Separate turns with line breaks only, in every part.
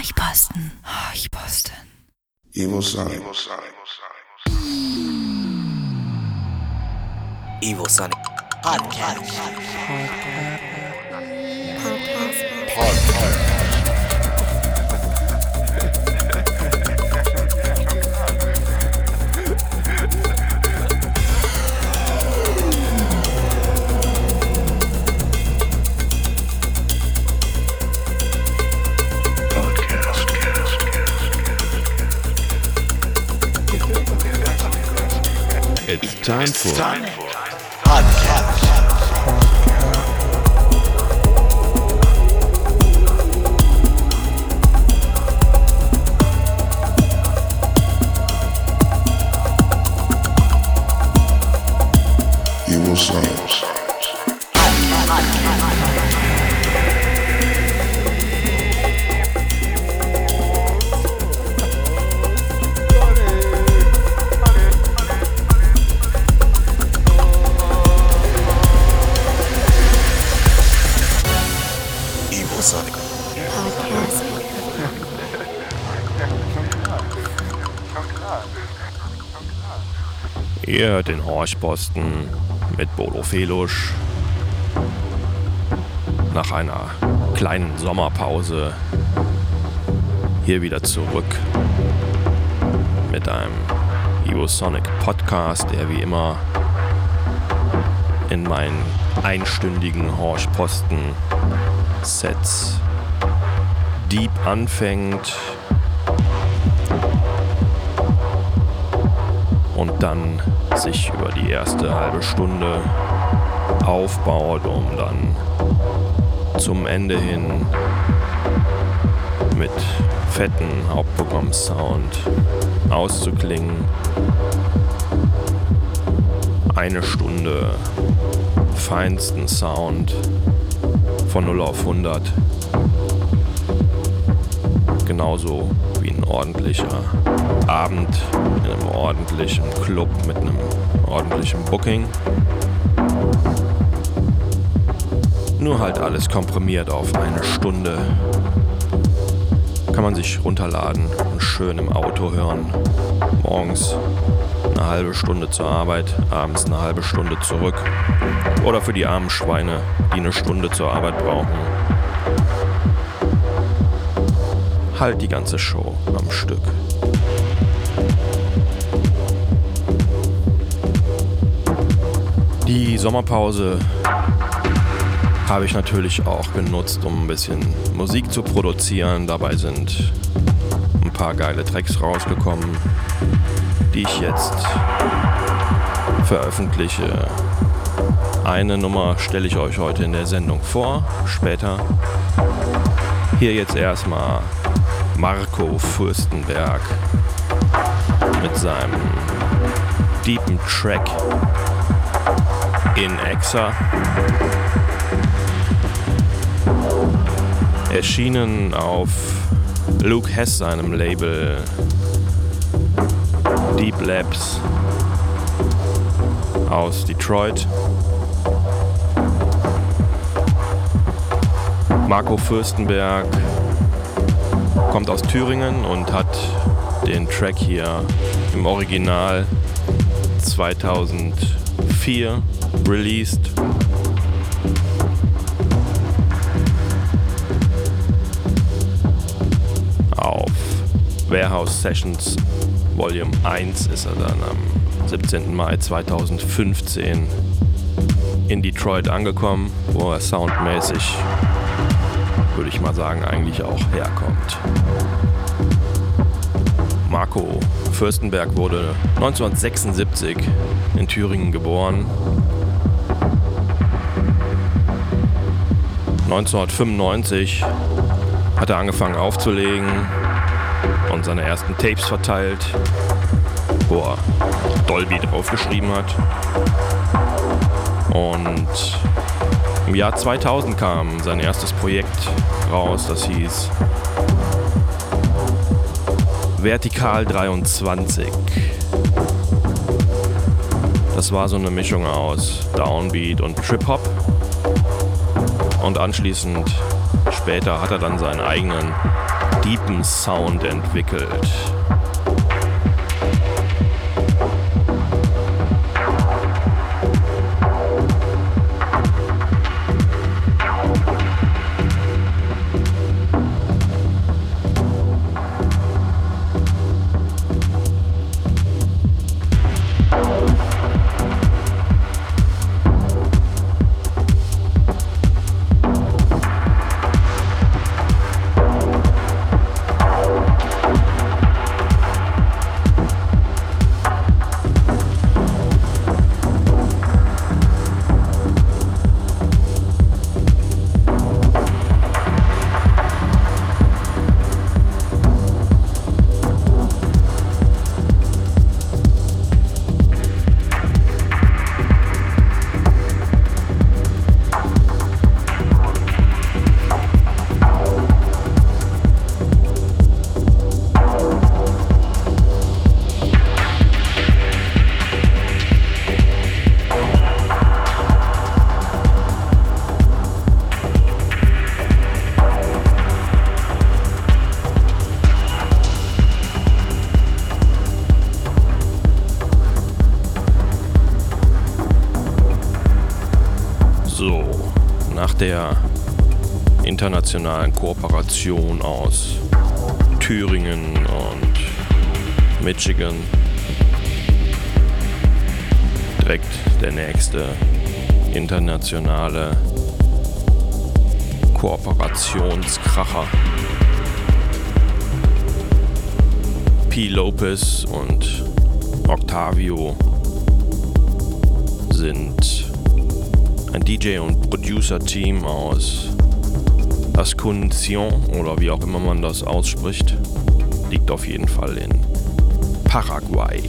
Horchposten. Horchposten.
Evo Sonic.
Evil Sonic Podcast.
It's time for
Podcast.
Evo Sonic.
Evil
Ihr hört den Horchposten mit Bolo Felusch. Nach einer kleinen Sommerpause hier wieder zurück mit einem Evo Sonic Podcast, der wie immer in meinen einstündigen Horchposten Sets deep anfängt und dann sich über die erste halbe Stunde aufbaut, um dann zum Ende hin mit fetten Hauptprogramm-Sound auszuklingen. Eine Stunde feinsten Sound von 0 auf 100. Genauso wie ein ordentlicher Abend in einem ordentlichen Club mit einem ordentlichen Booking. Nur halt alles komprimiert auf eine Stunde. Kann man sich runterladen und schön im Auto hören. Morgens eine halbe Stunde zur Arbeit, abends eine halbe Stunde zurück. Oder für die armen Schweine, die eine Stunde zur Arbeit brauchen. Halt die ganze Show am Stück. Die Sommerpause habe ich natürlich auch genutzt, um ein bisschen Musik zu produzieren. Dabei sind ein paar geile Tracks rausgekommen, die ich jetzt veröffentliche. Eine Nummer stelle ich euch heute in der Sendung vor, später. Hier jetzt erstmal Marco Fürstenberg mit seinem deepen Track in Exa. Erschienen auf Luke Hess seinem Label Deep Labs aus Detroit. Marco Fürstenberg kommt aus Thüringen und hat den Track hier im Original 2004 released. Auf Warehouse Sessions Volume 1 ist er dann am 17. Mai 2015 in Detroit angekommen, wo er soundmäßig, würde ich mal sagen, eigentlich auch herkommt. Marco Fürstenberg wurde 1976 in Thüringen geboren. 1995 hat er angefangen aufzulegen und seine ersten Tapes verteilt, wo er Dolby draufgeschrieben hat. Und im Jahr 2000 kam sein erstes Projekt raus, das hieß Vertikal 23. Das war so eine Mischung aus Downbeat und Trip-Hop. Und anschließend, später, hat er dann seinen eigenen deepen Sound entwickelt. Internationalen Kooperation aus Thüringen und Michigan. Direkt der nächste internationale Kooperationskracher. P. Lopez und Octavio sind ein DJ- und Producer-Team aus Ascension oder wie auch immer man das ausspricht, liegt auf jeden Fall in Paraguay.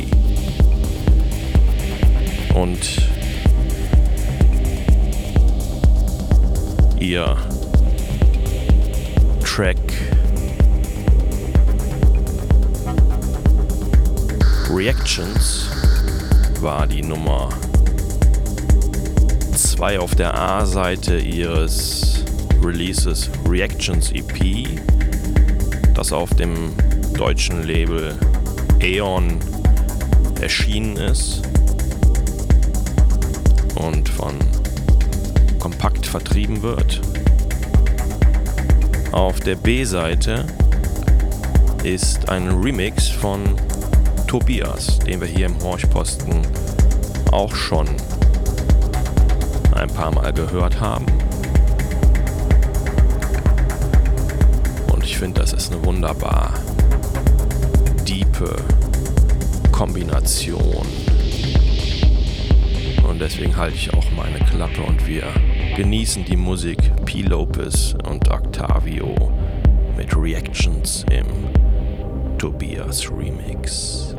Und ihr Track Reactions war die Nummer 2 auf der A-Seite ihres Releases Reactions EP, das auf dem deutschen Label Aeon erschienen ist und von Kompakt vertrieben wird. Auf der B-Seite ist ein Remix von Tobias, den wir hier im Horchposten auch schon ein paar Mal gehört haben. finde, das ist eine wunderbar diepe Kombination. Und deswegen halte ich auch meine Klappe und wir genießen die Musik P. Lopez und Octavio mit Reactions im Tobias Remix.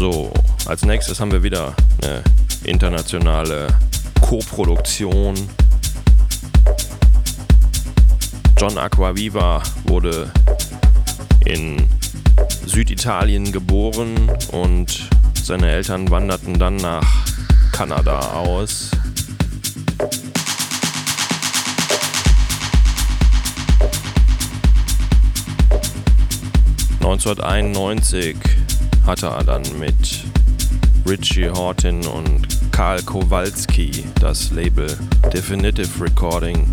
Als nächstes haben wir wieder eine internationale Co-Produktion. John Aquaviva wurde in Süditalien geboren und seine Eltern wanderten dann nach Kanada aus. ...1991 hatte er dann mit Richie Horton und Karl Kowalski das Label Definitive Recording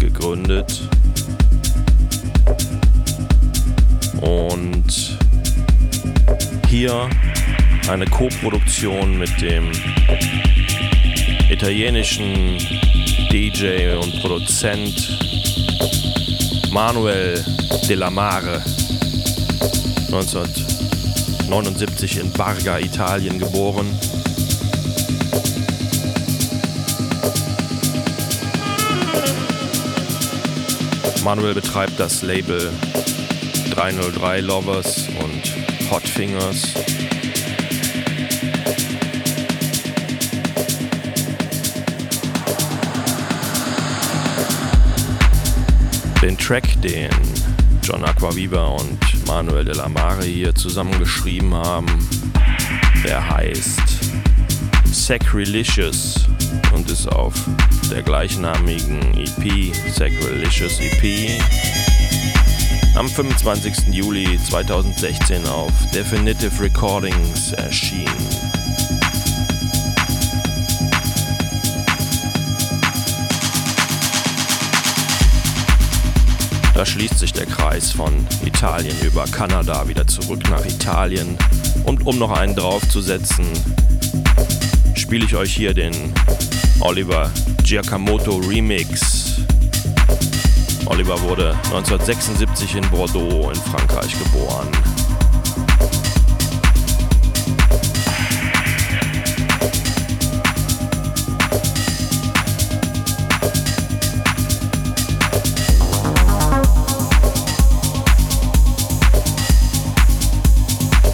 gegründet. Und hier eine Co-Produktion mit dem italienischen DJ und Produzent Manuel Della Mare 1979 in Barga, Italien geboren. Manuel betreibt das Label 303 Lovers und Hot Fingers. Den Track, den John Aquaviva und Manuel de la Mare hier zusammengeschrieben haben, der heißt Sacrilicious und ist auf der gleichnamigen EP, Sacrilicious EP, am 25. Juli 2016 auf Definitive Recordings erschienen. Da schließt sich der Kreis von Italien über Kanada wieder zurück nach Italien. Und um noch einen draufzusetzen, spiele ich euch hier den Oliver Giacomoto Remix. Oliver wurde 1976 in Bordeaux in Frankreich geboren.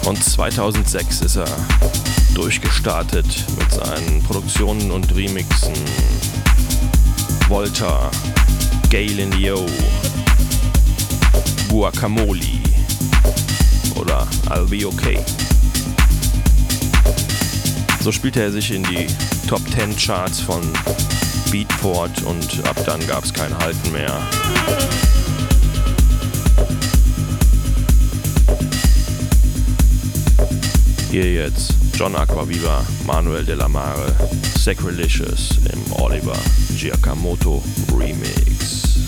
Und 2006 ist er durchgestartet mit seinen Produktionen und Remixen. Volta, Galen Yo, Guacamole oder I'll Be Okay. So spielte er sich in die Top 10 Charts von Beatport und ab dann gab es kein Halten mehr. Hier jetzt John Aquaviva, Manuel de la Mare, Sacrilicious im Oliver Giacomoto Remix.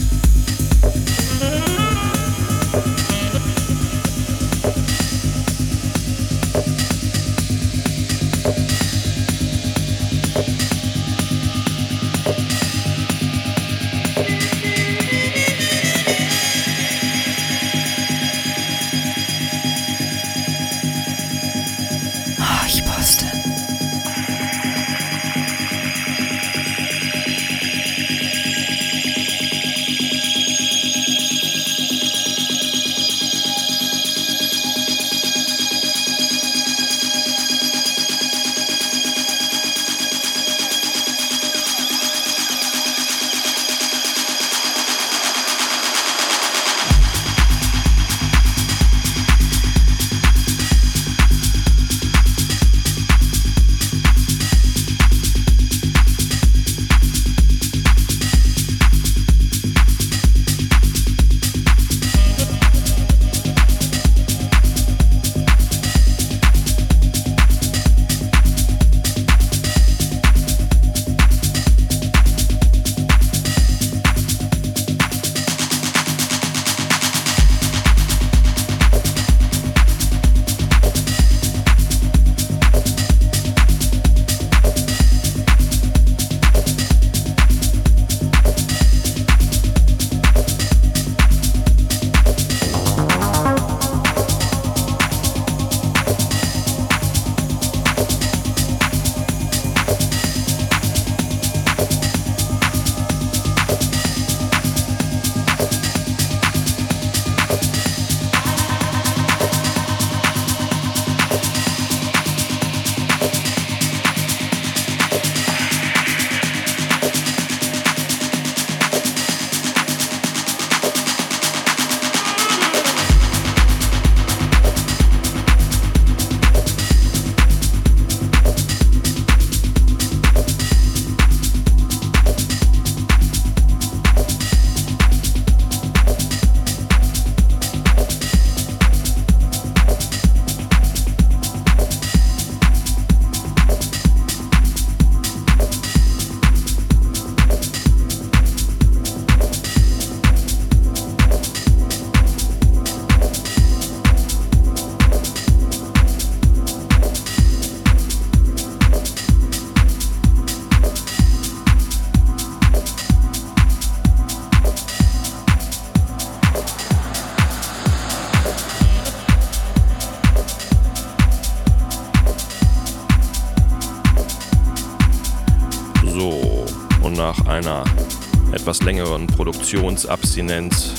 Etwas längeren Produktionsabstinenz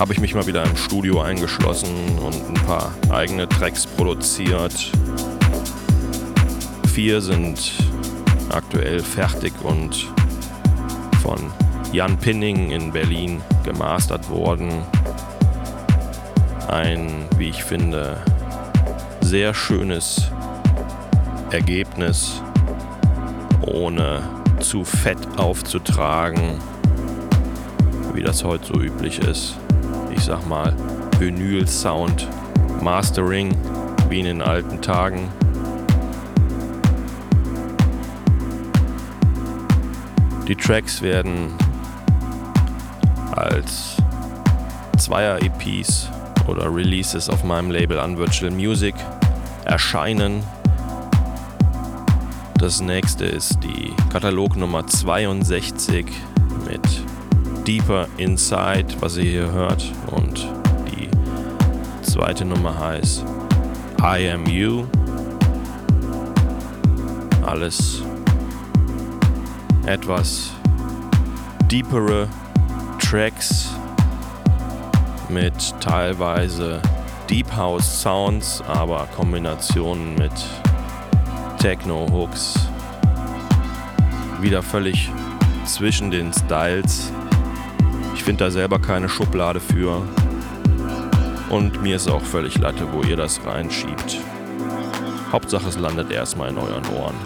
habe ich mich mal wieder im Studio eingeschlossen und ein paar eigene Tracks produziert. Vier sind aktuell fertig und von Jan Pinning in Berlin gemastert worden. Ein, wie ich finde, sehr schönes Ergebnis, ohne zu fett aufzutragen, wie das heute so üblich ist. Ich sag mal, Vinyl-Sound, Mastering, wie in den alten Tagen. Die Tracks werden als Zweier-EPs oder Releases auf meinem Label Unvirtual Music erscheinen. Das nächste ist die Katalog Nummer 62 mit Deeper Inside, was ihr hier hört. Und die zweite Nummer heißt I Am You. Alles etwas deepere Tracks mit teilweise Deep House Sounds, aber Kombinationen mit Techno Hooks. Wieder völlig zwischen den Styles. Ich finde da selber keine Schublade für. Und mir ist auch völlig Latte, wo ihr das reinschiebt. Hauptsache es landet erstmal in euren Ohren.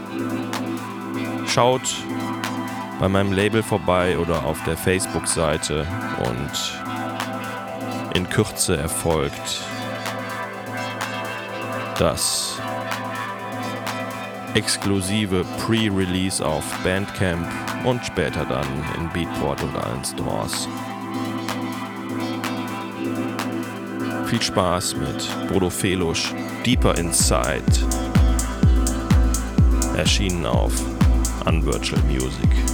Schaut bei meinem Label vorbei oder auf der Facebook-Seite und in Kürze erfolgt das exklusive Pre-Release auf Bandcamp und später dann in Beatport und allen Stores. Viel Spaß mit Bodo Felusch, Deeper Inside, erschienen auf Unvirtual Music.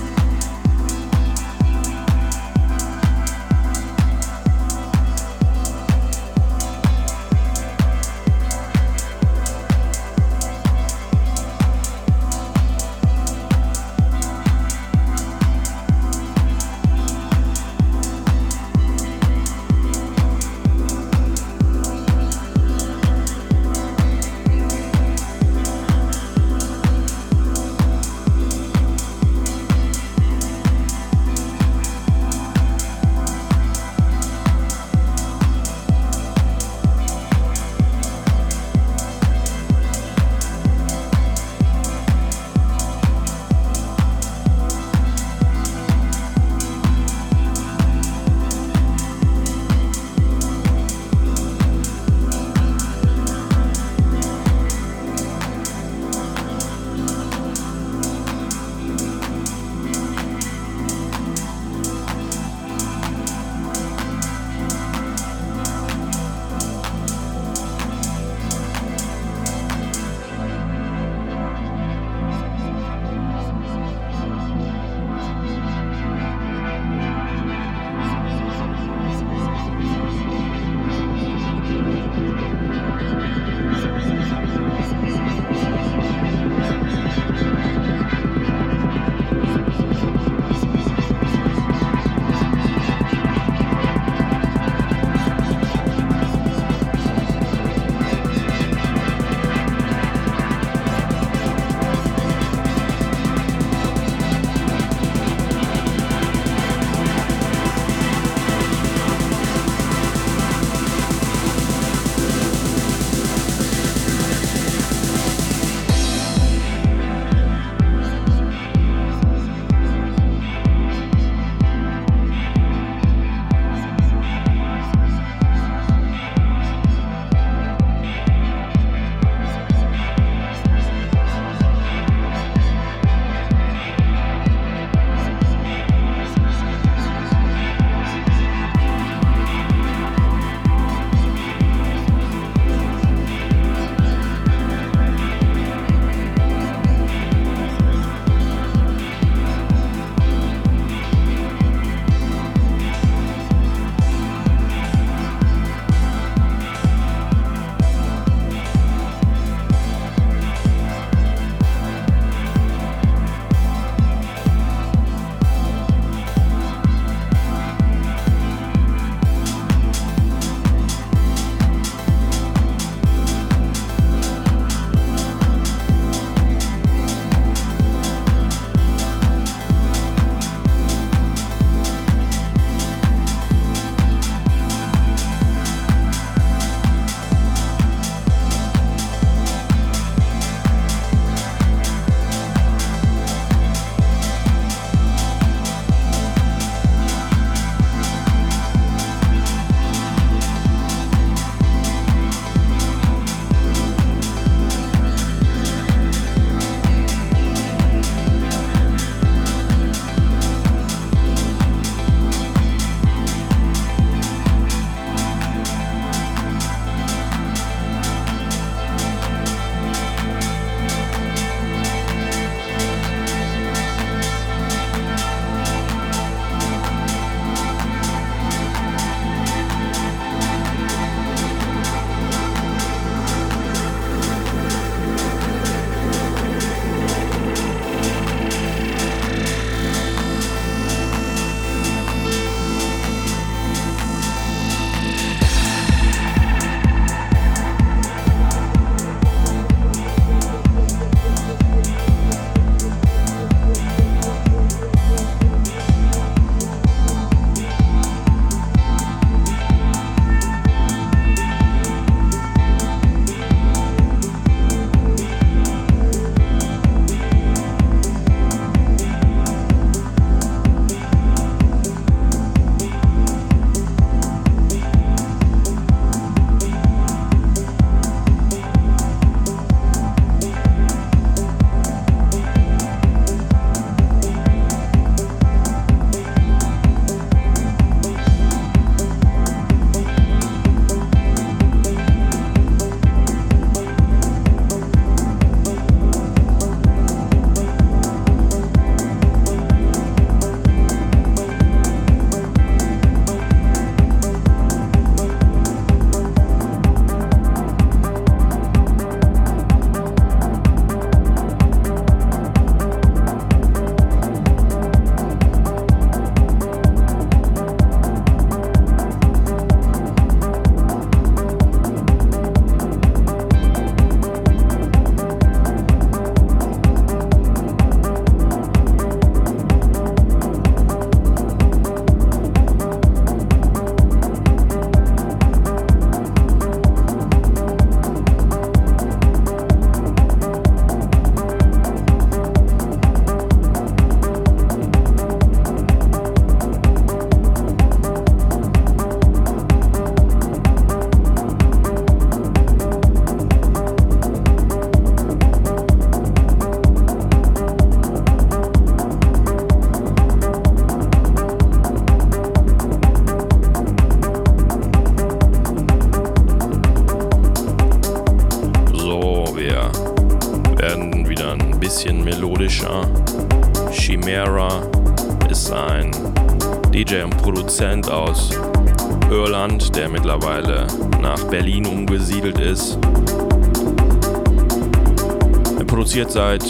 Seit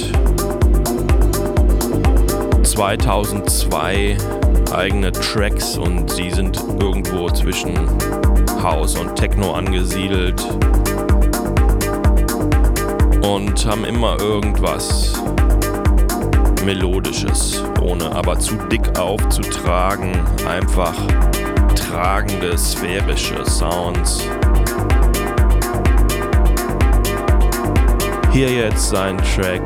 2002 eigene Tracks und sie sind irgendwo zwischen House und Techno angesiedelt und haben immer irgendwas Melodisches, ohne aber zu dick aufzutragen, einfach tragende sphärische Sounds. Hier jetzt sein Track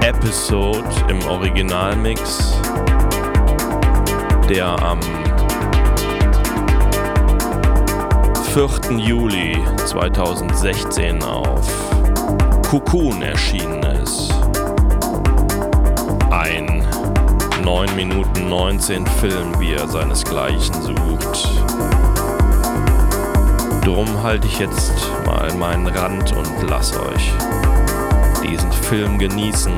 Episode im Originalmix, der am 4. Juli 2016 auf Cocoon erschienen ist. Ein 9 Minuten 19 Film, wie er seinesgleichen sucht. Drum halte ich jetzt mal meinen Rand und lass euch diesen Film genießen.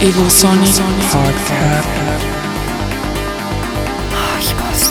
Evil Sonic
Podcast.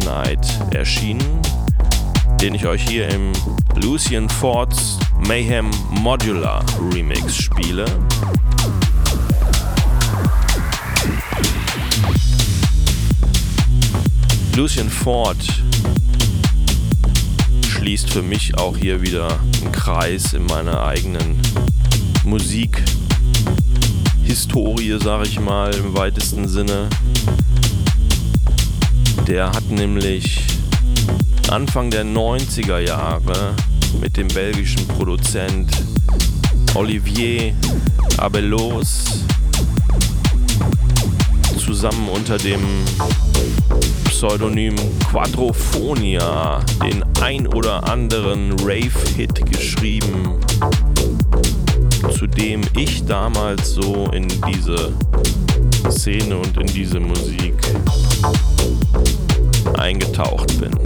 Night erschienen, den ich euch hier im Lucian Fords Mayhem Modular Remix spiele. Lucian Ford schließt für mich auch hier wieder einen Kreis in meiner eigenen Musikhistorie, sag ich mal, im weitesten Sinne. Der hat nämlich Anfang der 90er Jahre mit dem belgischen Produzent Olivier Abellos zusammen unter dem Pseudonym Quadrophonia den ein oder anderen Rave-Hit geschrieben, zu dem ich damals so in diese Szene und in diese Musik eingetaucht bin.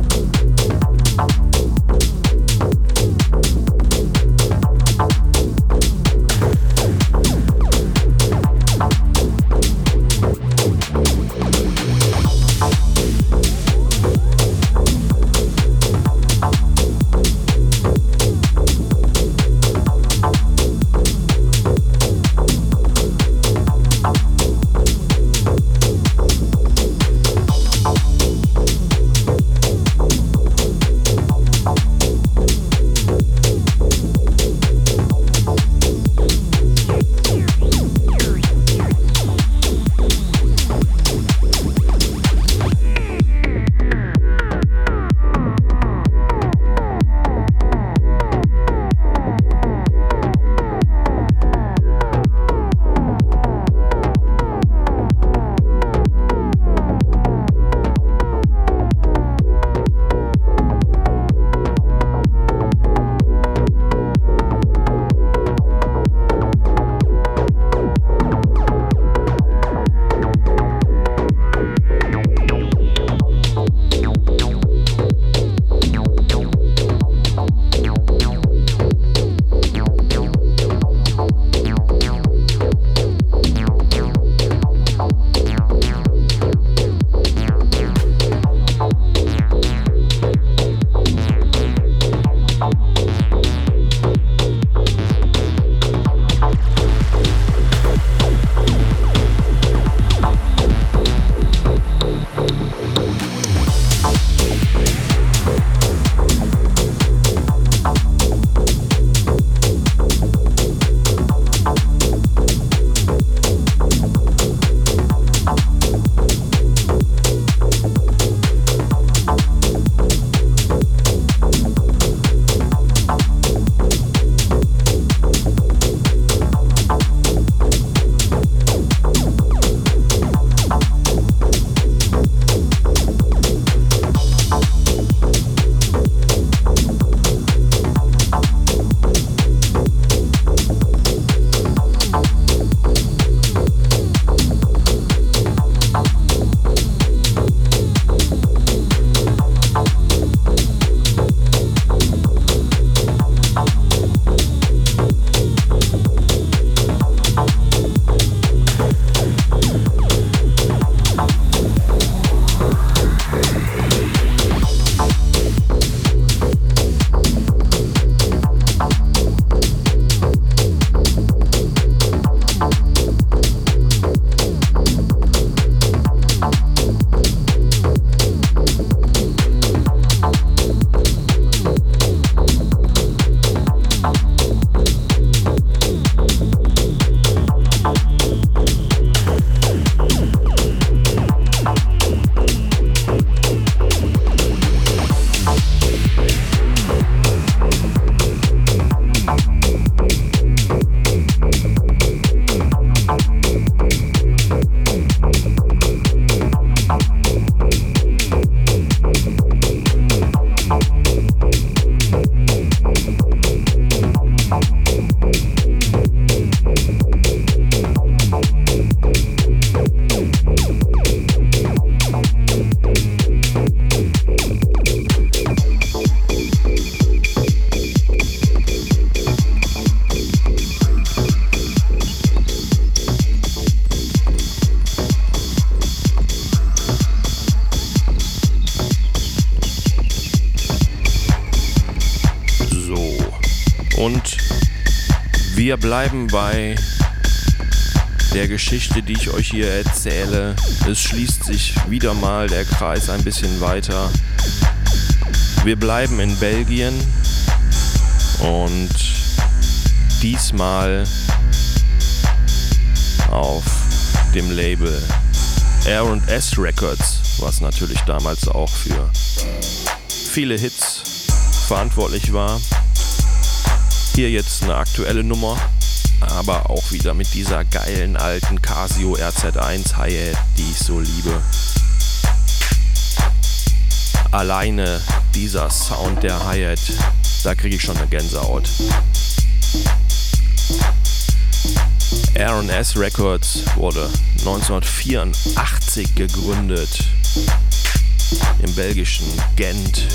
Bleiben bei der Geschichte, die ich euch hier erzähle. Es schließt sich wieder mal der Kreis ein bisschen weiter. Wir bleiben in Belgien und diesmal auf dem Label R&S Records, was natürlich damals auch für viele Hits verantwortlich war. Hier jetzt eine aktuelle Nummer aber auch wieder mit dieser geilen alten Casio RZ1 Hi-Hat, die ich so liebe. Alleine dieser Sound der Hi-Hat, da kriege ich schon eine Gänsehaut. R&S Records wurde 1984 gegründet im belgischen Gent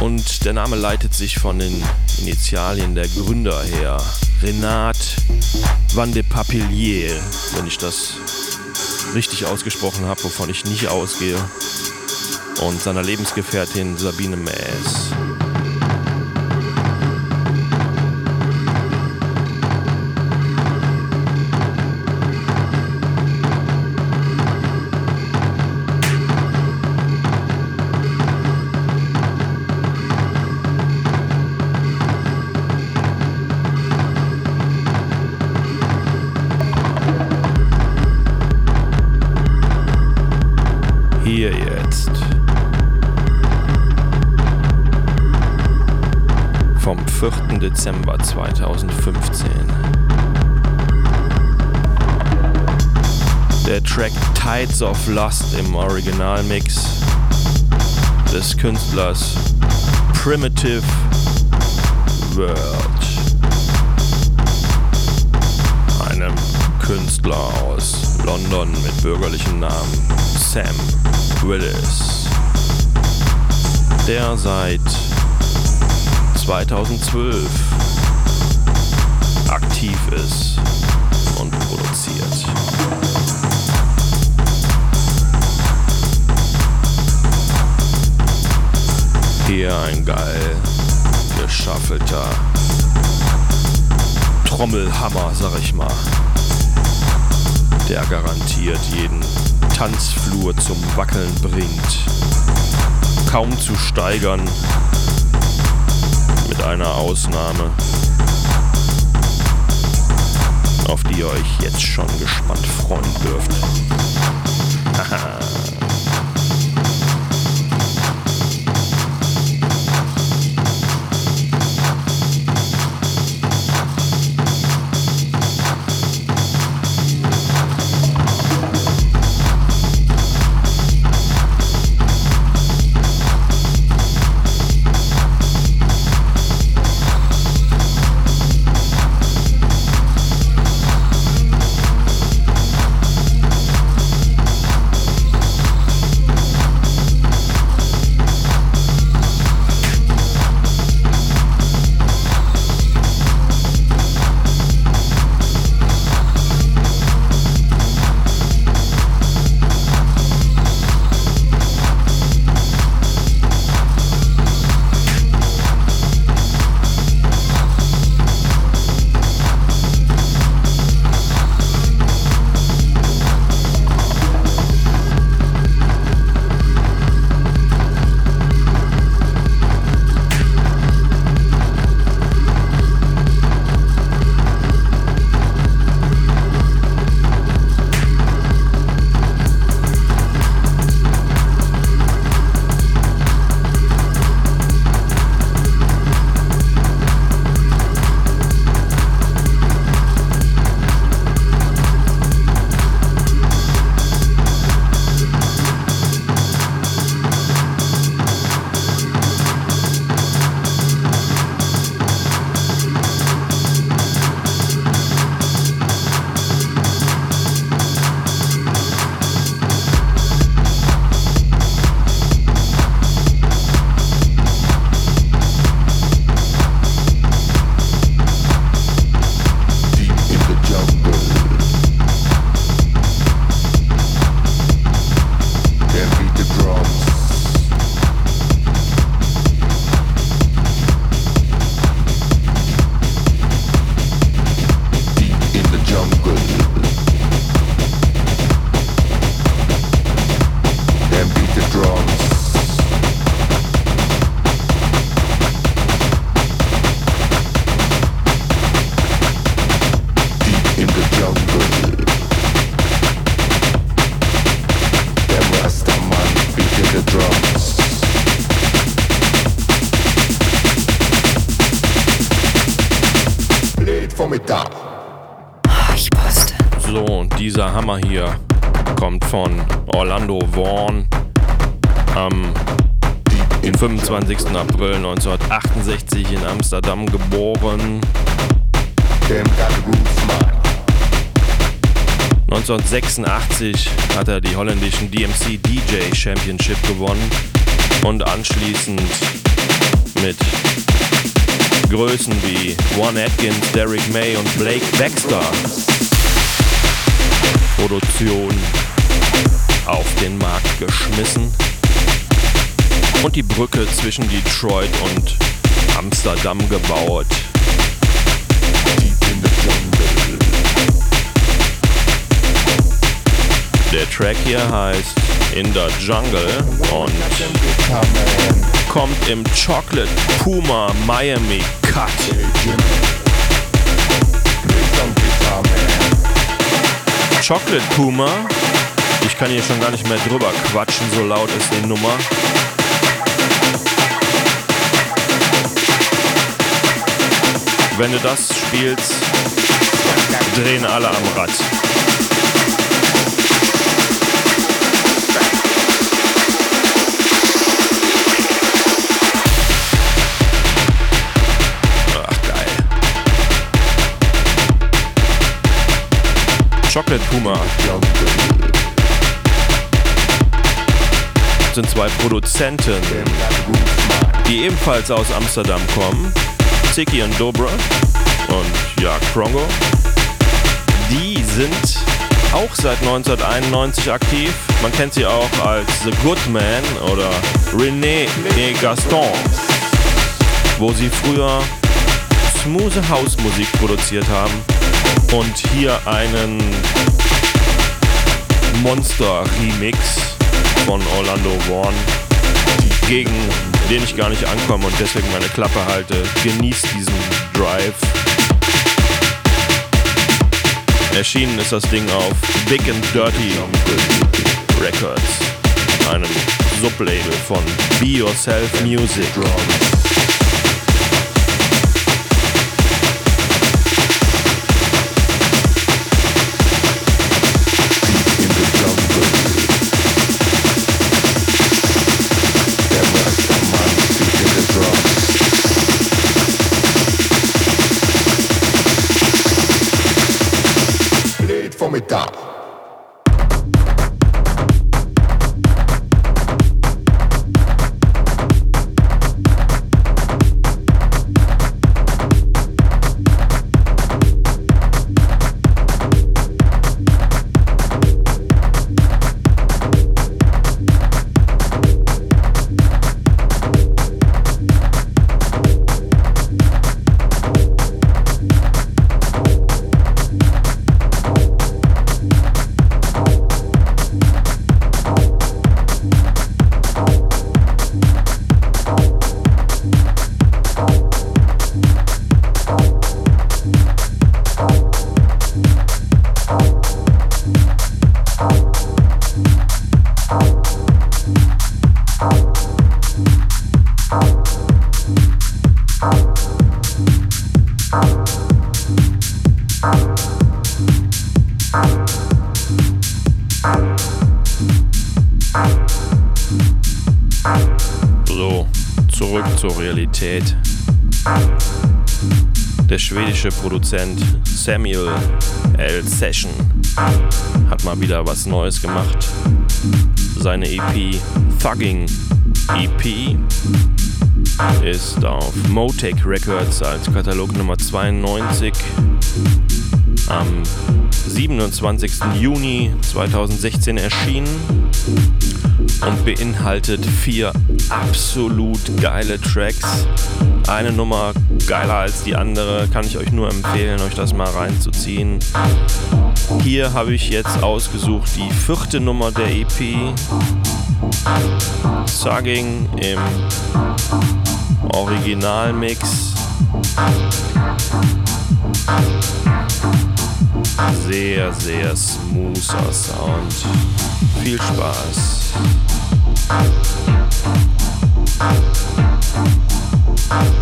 und der Name leitet sich von den Initialien der Gründer her. Renat Van de Papillier, wenn ich das richtig ausgesprochen habe, wovon ich nicht ausgehe. Und seiner Lebensgefährtin Sabine Maes. Track Tides of Lust im Originalmix des Künstlers Primitive World. Einem Künstler aus London mit bürgerlichen Namen Sam Willis, der seit 2012 aktiv ist und produziert. Hier ein geil geschaffelter Trommelhammer, sag ich mal der garantiert jeden Tanzflur zum Wackeln bringt. Kaum zu steigern, mit einer Ausnahme, auf die ihr euch jetzt schon gespannt freuen dürft. Hammer hier kommt von Orlando Vaughn am 25. April 1968 in Amsterdam geboren.
Them got the roots mine.
1986 hat er die holländischen DMC DJ Championship gewonnen und anschließend mit Größen wie One Atkins, Derek May und Blake Baxter Produktion auf den Markt geschmissen und die Brücke zwischen Detroit und Amsterdam gebaut. Der Track hier heißt In the Jungle und kommt im Chocolate Puma Miami Cut. Chocolate Puma, ich kann hier schon gar nicht mehr drüber quatschen, so laut ist die Nummer. Wenn du das spielst, drehen alle am Rad. Chocolate Puma sind zwei Produzenten, die ebenfalls aus Amsterdam kommen. Ziki und Dobra und ja, Krongo. Die sind auch seit 1991 aktiv. Man kennt sie auch als The Good Man oder René et Gaston, wo sie früher smooth Hausmusik produziert haben und hier einen Monster-Remix von Orlando Vaughn, gegen den ich gar nicht ankomme und deswegen meine Klappe halte. Genießt diesen Drive. Erschienen ist das Ding auf Big and Dirty Records, einem Sublabel von Be Yourself Music. Zur Realität. Der schwedische Produzent Samuel L. Session hat mal wieder was Neues gemacht. Seine EP Thugging EP ist auf Motec Records als Katalog Nummer 92 am 27. Juni 2016 erschienen und beinhaltet vier absolut geile Tracks. Eine Nummer geiler als die andere, kann ich euch nur empfehlen, euch das mal reinzuziehen. Hier habe ich jetzt ausgesucht die vierte Nummer der EP. Sugging im Originalmix. Sehr, sehr smoother Sound. Viel Spaß. Jetzt kommen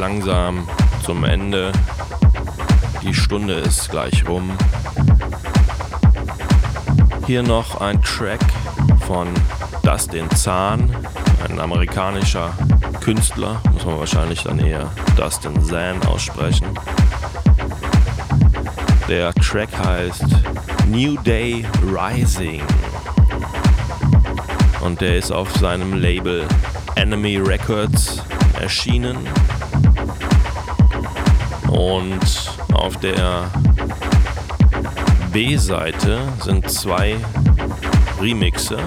langsam zum Ende. Die Stunde ist gleich rum. Hier noch ein Track von Dustin Zahn, ein amerikanischer Künstler, muss man wahrscheinlich dann eher Dustin Zahn aussprechen. Der Track heißt New Day Rising und der ist auf seinem Label Enemy Records erschienen und auf der B-Seite sind zwei Remixe.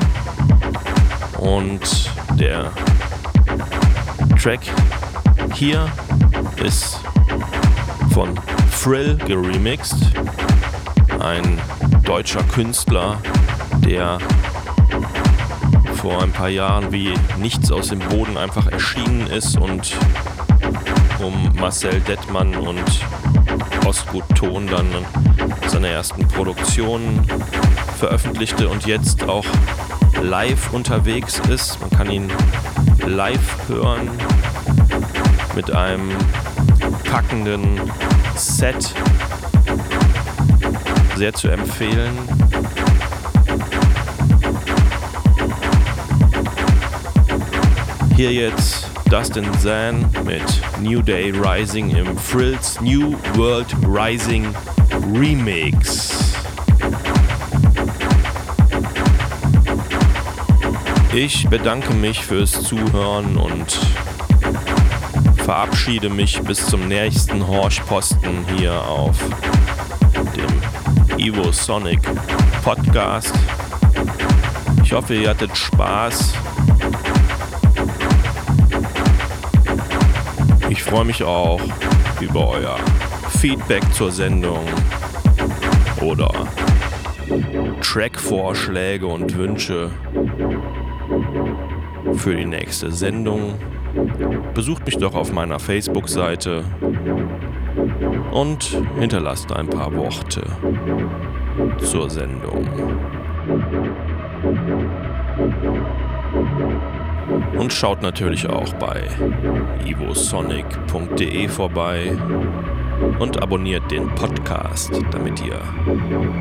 Und der Track hier ist von Frill geremixed, ein deutscher Künstler, der vor ein paar Jahren wie nichts aus dem Boden einfach erschienen ist und um Marcel Dettmann und Ostgut Ton dann seine ersten Produktionen veröffentlichte und jetzt auch live unterwegs ist. Man kann ihn live hören mit einem packenden Set. Sehr zu empfehlen. Hier jetzt Dustin Zan mit New Day Rising im Frills New World Rising Remix. Ich bedanke mich fürs Zuhören und verabschiede mich bis zum nächsten Horchposten hier auf dem Evo Sonic Podcast. Ich hoffe, ihr hattet Spaß. Freue mich auch über euer Feedback zur Sendung oder Track-Vorschläge und Wünsche für die nächste Sendung. Besucht mich doch auf meiner Facebook-Seite und hinterlasst ein paar Worte zur Sendung. Und schaut natürlich auch bei ivosonic.de vorbei und abonniert den Podcast, damit ihr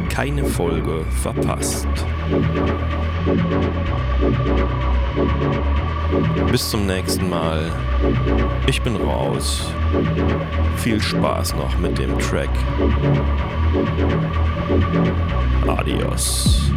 keine Folge verpasst. Bis zum nächsten Mal. Ich bin raus. Viel Spaß noch mit dem Track. Adios.